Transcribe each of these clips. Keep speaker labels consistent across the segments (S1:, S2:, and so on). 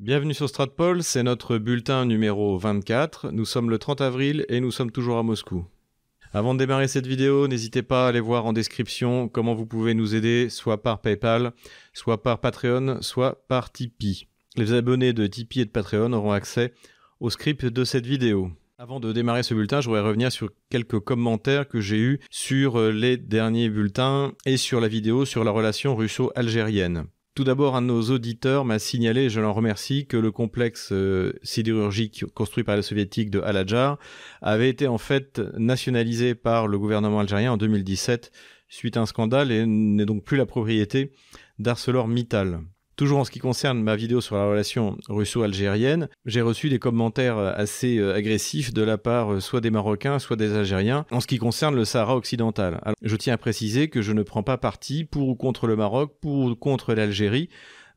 S1: Bienvenue sur Stratpol, c'est notre bulletin numéro 24. Nous sommes le 30 avril et nous sommes toujours à Moscou. Avant de démarrer cette vidéo, n'hésitez pas à aller voir en description comment vous pouvez nous aider, soit par PayPal, soit par Patreon, soit par Tipeee. Les abonnés de Tipeee et de Patreon auront accès au script de cette vidéo. Avant de démarrer ce bulletin, je voudrais revenir sur quelques commentaires que j'ai eus sur les derniers bulletins et sur la vidéo sur la relation russo-algérienne. Tout d'abord, un de nos auditeurs m'a signalé, je l'en remercie, que le complexe euh, sidérurgique construit par les soviétiques de Al-Adjar avait été en fait nationalisé par le gouvernement algérien en 2017 suite à un scandale et n'est donc plus la propriété d'ArcelorMittal. Toujours en ce qui concerne ma vidéo sur la relation russo-algérienne, j'ai reçu des commentaires assez euh, agressifs de la part euh, soit des Marocains, soit des Algériens en ce qui concerne le Sahara occidental. je tiens à préciser que je ne prends pas parti pour ou contre le Maroc, pour ou contre l'Algérie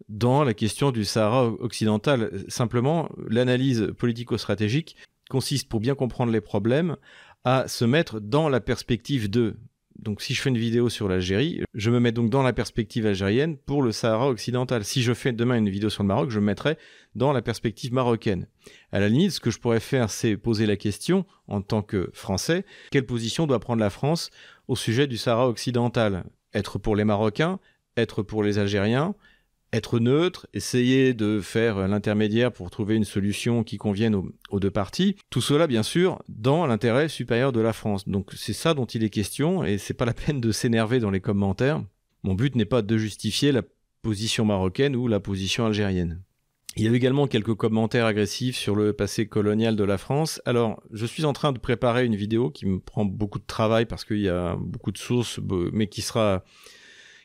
S1: dans la question du Sahara occidental. Simplement, l'analyse politico-stratégique consiste, pour bien comprendre les problèmes, à se mettre dans la perspective de donc si je fais une vidéo sur l'Algérie, je me mets donc dans la perspective algérienne pour le Sahara occidental. Si je fais demain une vidéo sur le Maroc, je me mettrai dans la perspective marocaine. À la limite, ce que je pourrais faire, c'est poser la question, en tant que Français, quelle position doit prendre la France au sujet du Sahara occidental? Être pour les Marocains Être pour les Algériens être neutre, essayer de faire l'intermédiaire pour trouver une solution qui convienne aux, deux parties. Tout cela, bien sûr, dans l'intérêt supérieur de la France. Donc c'est ça dont il est question, et c'est pas la peine de s'énerver dans les commentaires. Mon but n'est pas de justifier la position marocaine ou la position algérienne. Il y a eu également quelques commentaires agressifs sur le passé colonial de la France. Alors, je suis en train de préparer une vidéo qui me prend beaucoup de travail parce qu'il y a beaucoup de sources, mais qui sera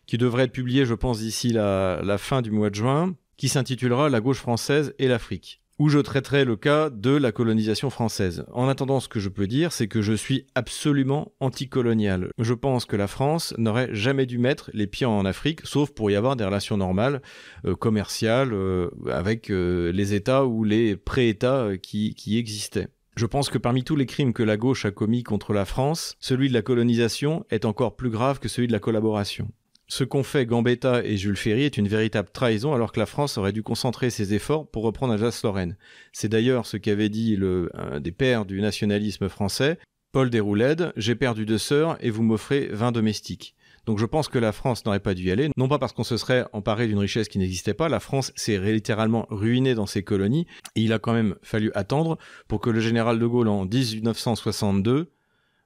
S1: qui devrait être publié, je pense, d'ici la, fin du mois de juin, qui s'intitulera La gauche française et l'Afrique où je traiterai le cas de la colonisation française. En attendant, ce que je peux dire, c'est que je suis absolument anticolonial. Je pense que la France n'aurait jamais dû mettre les pieds en Afrique, sauf pour y avoir des relations normales, euh, commerciales, euh, avec euh, les États ou les pré-États qui, qui existaient. Je pense que parmi tous les crimes que la gauche a commis contre la France, celui de la colonisation est encore plus grave que celui de la collaboration. Ce qu'ont fait Gambetta et Jules Ferry est une véritable trahison alors que la France aurait dû concentrer ses efforts pour reprendre Alsace-Lorraine. C'est d'ailleurs ce qu'avait dit le, des pères du nationalisme français, Paul Déroulède, j'ai perdu deux sœurs et vous m'offrez vingt domestiques. Donc je pense que la France n'aurait pas dû y aller, non pas parce qu'on se serait emparé d'une richesse qui n'existait pas, la France s'est littéralement ruinée dans ses colonies, et il a quand même fallu attendre pour que le général de Gaulle en 1962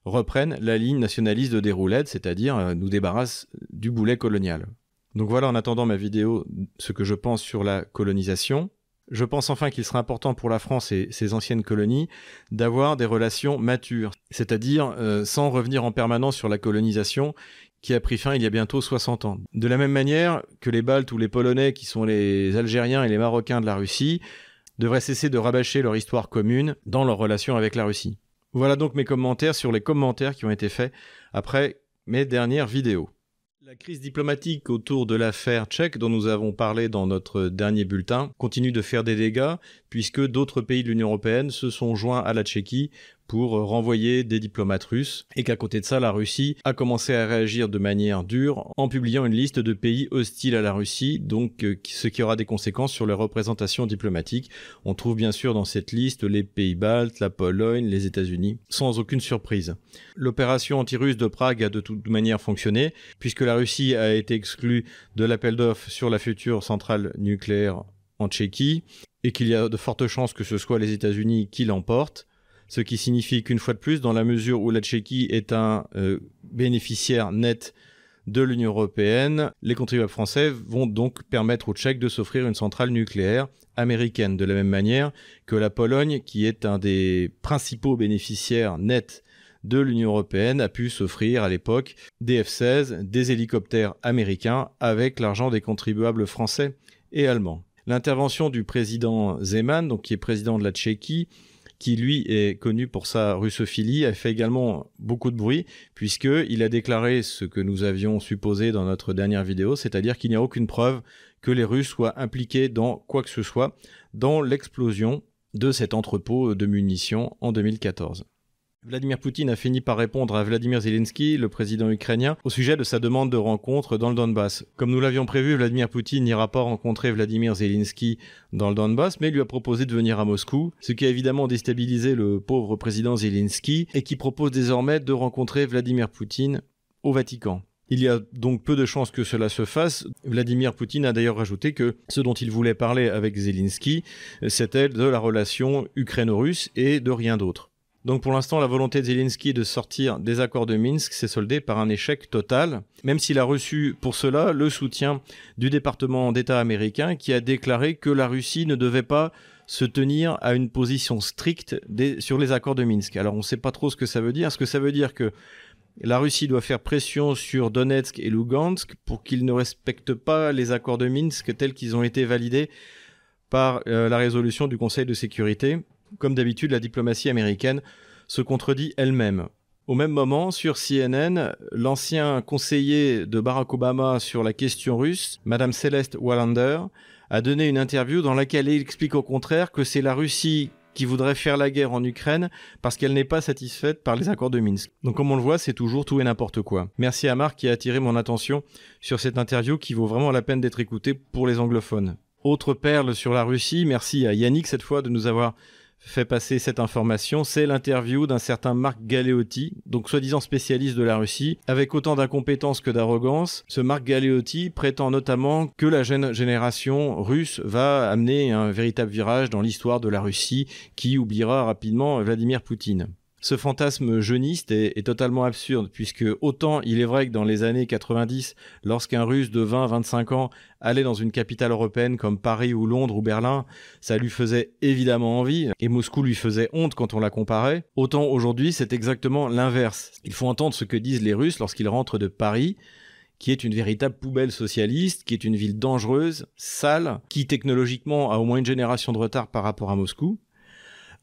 S1: reprennent la ligne nationaliste de Déroulède, c'est-à-dire euh, nous débarrassent du boulet colonial. Donc voilà en attendant ma vidéo ce que je pense sur la colonisation. Je pense enfin qu'il sera important pour la France et ses anciennes colonies d'avoir des relations matures, c'est-à-dire euh, sans revenir en permanence sur la colonisation qui a pris fin il y a bientôt 60 ans. De la même manière que les Baltes ou les Polonais qui sont les Algériens et les Marocains de la Russie devraient cesser de rabâcher leur histoire commune dans leur relation avec la Russie. Voilà donc mes commentaires sur les commentaires qui ont été faits après mes dernières vidéos. La crise diplomatique autour de l'affaire tchèque dont nous avons parlé dans notre dernier bulletin continue de faire des dégâts puisque d'autres pays de l'Union européenne se sont joints à la Tchéquie pour renvoyer des diplomates russes et qu'à côté de ça, la Russie a commencé à réagir de manière dure en publiant une liste de pays hostiles à la Russie, donc euh, ce qui aura des conséquences sur les représentations diplomatiques. On trouve bien sûr dans cette liste les pays baltes, la Pologne, les États-Unis, sans aucune surprise. L'opération anti-russe de Prague a de toute manière fonctionné, puisque la Russie a été exclue de l'appel d'offres sur la future centrale nucléaire en Tchéquie, et qu'il y a de fortes chances que ce soit les États-Unis qui l'emportent ce qui signifie qu'une fois de plus, dans la mesure où la Tchéquie est un euh, bénéficiaire net de l'Union européenne, les contribuables français vont donc permettre aux Tchèques de s'offrir une centrale nucléaire américaine, de la même manière que la Pologne, qui est un des principaux bénéficiaires nets de l'Union européenne, a pu s'offrir à l'époque des F-16, des hélicoptères américains, avec l'argent des contribuables français et allemands. L'intervention du président Zeman, donc qui est président de la Tchéquie, qui lui est connu pour sa russophilie, a fait également beaucoup de bruit, puisqu'il a déclaré ce que nous avions supposé dans notre dernière vidéo, c'est-à-dire qu'il n'y a aucune preuve que les Russes soient impliqués dans quoi que ce soit dans l'explosion de cet entrepôt de munitions en 2014. Vladimir Poutine a fini par répondre à Vladimir Zelensky, le président ukrainien, au sujet de sa demande de rencontre dans le Donbass. Comme nous l'avions prévu, Vladimir Poutine n'ira pas rencontrer Vladimir Zelensky dans le Donbass, mais lui a proposé de venir à Moscou, ce qui a évidemment déstabilisé le pauvre président Zelensky et qui propose désormais de rencontrer Vladimir Poutine au Vatican. Il y a donc peu de chances que cela se fasse. Vladimir Poutine a d'ailleurs rajouté que ce dont il voulait parler avec Zelensky, c'était de la relation ukraino-russe et de rien d'autre. Donc pour l'instant, la volonté de Zelensky de sortir des accords de Minsk s'est soldée par un échec total, même s'il a reçu pour cela le soutien du département d'État américain qui a déclaré que la Russie ne devait pas se tenir à une position stricte sur les accords de Minsk. Alors on ne sait pas trop ce que ça veut dire. Est-ce que ça veut dire que la Russie doit faire pression sur Donetsk et Lugansk pour qu'ils ne respectent pas les accords de Minsk tels qu'ils ont été validés par euh, la résolution du Conseil de sécurité? Comme d'habitude, la diplomatie américaine se contredit elle-même. Au même moment, sur CNN, l'ancien conseiller de Barack Obama sur la question russe, Madame Céleste Wallander, a donné une interview dans laquelle il explique au contraire que c'est la Russie qui voudrait faire la guerre en Ukraine parce qu'elle n'est pas satisfaite par les accords de Minsk. Donc comme on le voit, c'est toujours tout et n'importe quoi. Merci à Marc qui a attiré mon attention sur cette interview qui vaut vraiment la peine d'être écoutée pour les anglophones. Autre perle sur la Russie, merci à Yannick cette fois de nous avoir fait passer cette information, c'est l'interview d'un certain Marc Galeotti, donc soi-disant spécialiste de la Russie. Avec autant d'incompétence que d'arrogance, ce Marc Galeotti prétend notamment que la jeune génération russe va amener un véritable virage dans l'histoire de la Russie qui oubliera rapidement Vladimir Poutine. Ce fantasme jeuniste est, totalement absurde, puisque autant il est vrai que dans les années 90, lorsqu'un russe de 20-25 ans allait dans une capitale européenne comme Paris ou Londres ou Berlin, ça lui faisait évidemment envie, et Moscou lui faisait honte quand on la comparait, autant aujourd'hui c'est exactement l'inverse. Il faut entendre ce que disent les Russes lorsqu'ils rentrent de Paris, qui est une véritable poubelle socialiste, qui est une ville dangereuse, sale, qui technologiquement a au moins une génération de retard par rapport à Moscou,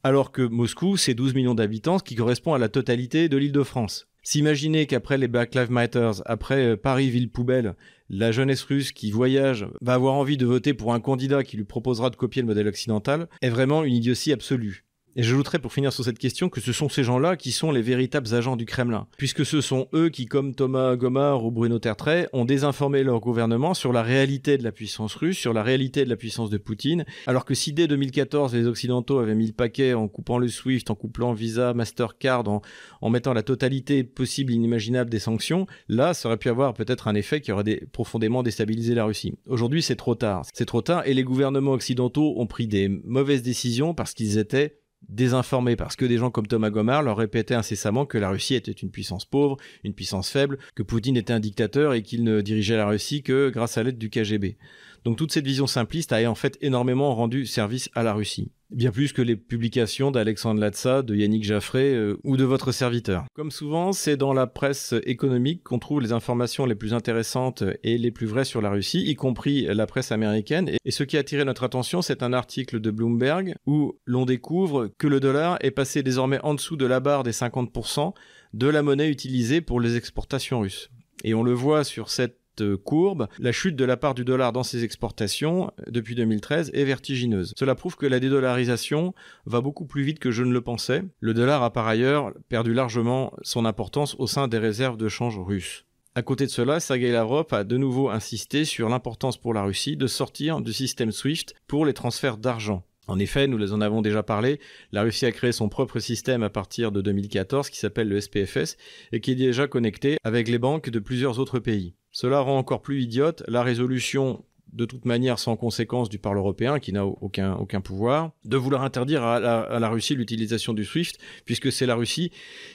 S1: alors que Moscou, c'est 12 millions d'habitants, ce qui correspond à la totalité de l'île de France. S'imaginer qu'après les Black Lives Matter, après euh, Paris ville poubelle, la jeunesse russe qui voyage va avoir envie de voter pour un candidat qui lui proposera de copier le modèle occidental est vraiment une idiotie absolue. Et j'ajouterais pour finir sur cette question que ce sont ces gens-là qui sont les véritables agents du Kremlin, puisque ce sont eux qui, comme Thomas Gomard ou Bruno Tertrais, ont désinformé leur gouvernement sur la réalité de la puissance russe, sur la réalité de la puissance de Poutine, alors que si dès 2014 les Occidentaux avaient mis le paquet en coupant le SWIFT, en couplant Visa, Mastercard, en, en mettant la totalité possible, inimaginable des sanctions, là, ça aurait pu avoir peut-être un effet qui aurait profondément déstabilisé la Russie. Aujourd'hui, c'est trop tard. C'est trop tard et les gouvernements occidentaux ont pris des mauvaises décisions parce qu'ils étaient désinformés parce que des gens comme Thomas Gomard leur répétaient incessamment que la Russie était une puissance pauvre, une puissance faible, que Poutine était un dictateur et qu'il ne dirigeait la Russie que grâce à l'aide du KGB. Donc toute cette vision simpliste a en fait énormément rendu service à la Russie. Bien plus que les publications d'Alexandre Latza, de Yannick Jaffré euh, ou de votre serviteur. Comme souvent, c'est dans la presse économique qu'on trouve les informations les plus intéressantes et les plus vraies sur la Russie, y compris la presse américaine. Et ce qui a attiré notre attention, c'est un article de Bloomberg où l'on découvre que le dollar est passé désormais en dessous de la barre des 50% de la monnaie utilisée pour les exportations russes. Et on le voit sur cette courbe, la chute de la part du dollar dans ses exportations euh, depuis 2013 est vertigineuse. Cela prouve que la dédollarisation va beaucoup plus vite que je ne le pensais. Le dollar a par ailleurs perdu largement son importance au sein des réserves de change russes. À côté de cela, Sergei Lavrov a de nouveau insisté sur l'importance pour la Russie de sortir du système SWIFT pour les transferts d'argent. En effet, nous en avons déjà parlé, la Russie a créé son propre système à partir de 2014 qui s'appelle le SPFS et qui est déjà connecté avec les banques de plusieurs autres pays. Cela rend encore plus idiote la résolution de toute manière sans conséquence du Parlement européen, qui n'a aucun, pouvoir, de vouloir interdire à la, à la Russie l'utilisation du SWIFT, puisque c'est la Russie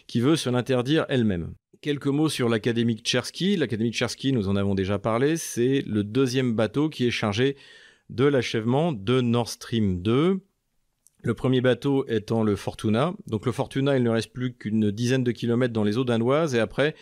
S1: qui veut se l'interdire elle-même. Quelques mots sur l'Académie Tchersky. L'Académie Tchersky, nous en avons déjà parlé, c'est le deuxième bateau qui est chargé de l'achèvement de Nord Stream 2. Le premier bateau étant le Fortuna. Donc le Fortuna, il ne reste plus qu'une dizaine de kilomètres dans les eaux danoises et après,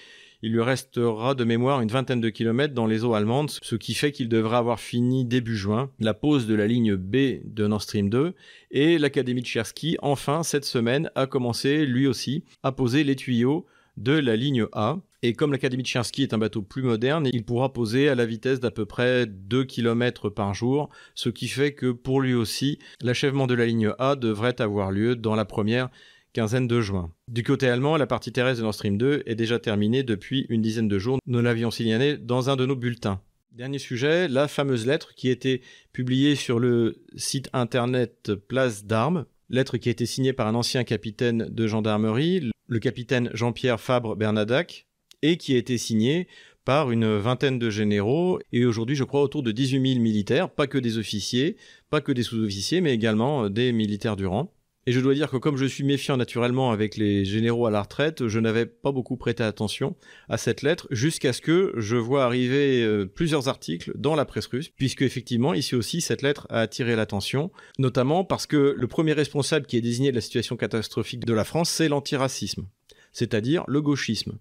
S1: il lui restera de mémoire une vingtaine de kilomètres dans les eaux allemandes, ce qui fait qu'il devra avoir fini début juin la pose de la ligne B de Nord Stream 2 et l'Académie de Chersky, enfin cette semaine, a commencé lui aussi à poser les tuyaux de la ligne A. Et comme l'Académie de Chersky est un bateau plus moderne, il pourra poser à la vitesse d'à peu près 2 km par jour, ce qui fait que pour lui aussi, l'achèvement de la ligne A devrait avoir lieu dans la première quinzaine de juin. Du côté allemand, la partie terrestre de Nord Stream 2 est déjà terminée depuis une dizaine de jours. Nous l'avions signalé dans un de nos bulletins. Dernier sujet, la fameuse lettre qui été publiée sur le site internet Place d'Armes, lettre qui a été signée par un ancien capitaine de gendarmerie, le capitaine Jean-Pierre Fabre Bernadac, et qui a été signée par une vingtaine de généraux et aujourd'hui je crois autour de 18 000 militaires, pas que des officiers, pas que des sous-officiers, mais également des militaires du rang. Et je dois dire que comme je suis méfiant naturellement avec les généraux à la retraite, je n'avais pas beaucoup prêté attention à cette lettre jusqu'à ce que je vois arriver euh, plusieurs articles dans la presse russe, puisque effectivement ici aussi cette lettre a attiré l'attention, notamment parce que le premier responsable qui est désigné de la situation catastrophique de la France, c'est l'antiracisme c'est-à-dire le gauchisme.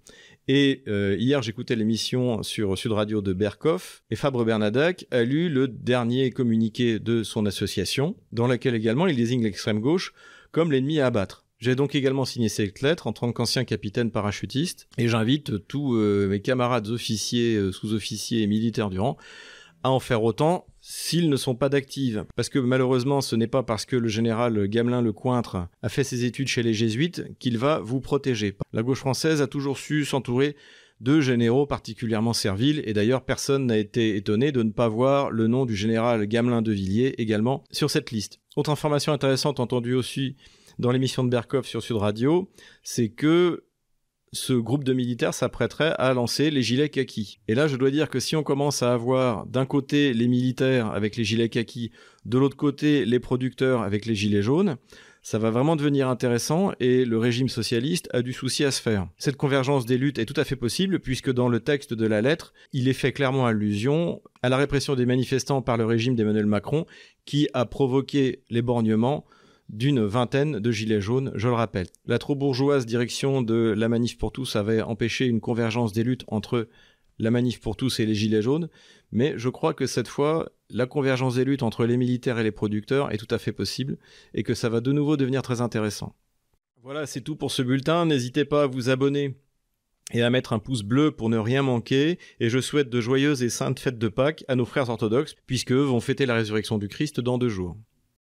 S1: Et euh, hier, j'écoutais l'émission sur Sud Radio de Berkoff, et Fabre Bernadac a lu le dernier communiqué de son association, dans lequel également il désigne l'extrême gauche comme l'ennemi à abattre. J'ai donc également signé cette lettre en tant qu'ancien capitaine parachutiste, et j'invite tous euh, mes camarades officiers, euh, sous-officiers et militaires du rang à en faire autant s'ils ne sont pas d'active. Parce que malheureusement, ce n'est pas parce que le général Gamelin le Cointre a fait ses études chez les jésuites qu'il va vous protéger. La gauche française a toujours su s'entourer de généraux particulièrement serviles, et d'ailleurs personne n'a été étonné de ne pas voir le nom du général Gamelin de Villiers également sur cette liste. Autre information intéressante entendue aussi dans l'émission de Berkov sur Sud Radio, c'est que ce groupe de militaires s'apprêterait à lancer les gilets kaki. Et là, je dois dire que si on commence à avoir d'un côté les militaires avec les gilets kaki, de l'autre côté les producteurs avec les gilets jaunes, ça va vraiment devenir intéressant et le régime socialiste a du souci à se faire. Cette convergence des luttes est tout à fait possible puisque dans le texte de la lettre, il est fait clairement allusion à la répression des manifestants par le régime d'Emmanuel Macron qui a provoqué l'éborgnement d'une vingtaine de gilets jaunes, je le rappelle. La trop bourgeoise direction de la manif pour tous avait empêché une convergence des luttes entre la manif pour tous et les gilets jaunes, mais je crois que cette fois, la convergence des luttes entre les militaires et les producteurs est tout à fait possible et que ça va de nouveau devenir très intéressant. Voilà, c'est tout pour ce bulletin. N'hésitez pas à vous abonner et à mettre un pouce bleu pour ne rien manquer, et je souhaite de joyeuses et saintes fêtes de Pâques à nos frères orthodoxes, puisque eux vont fêter la résurrection du Christ dans deux jours.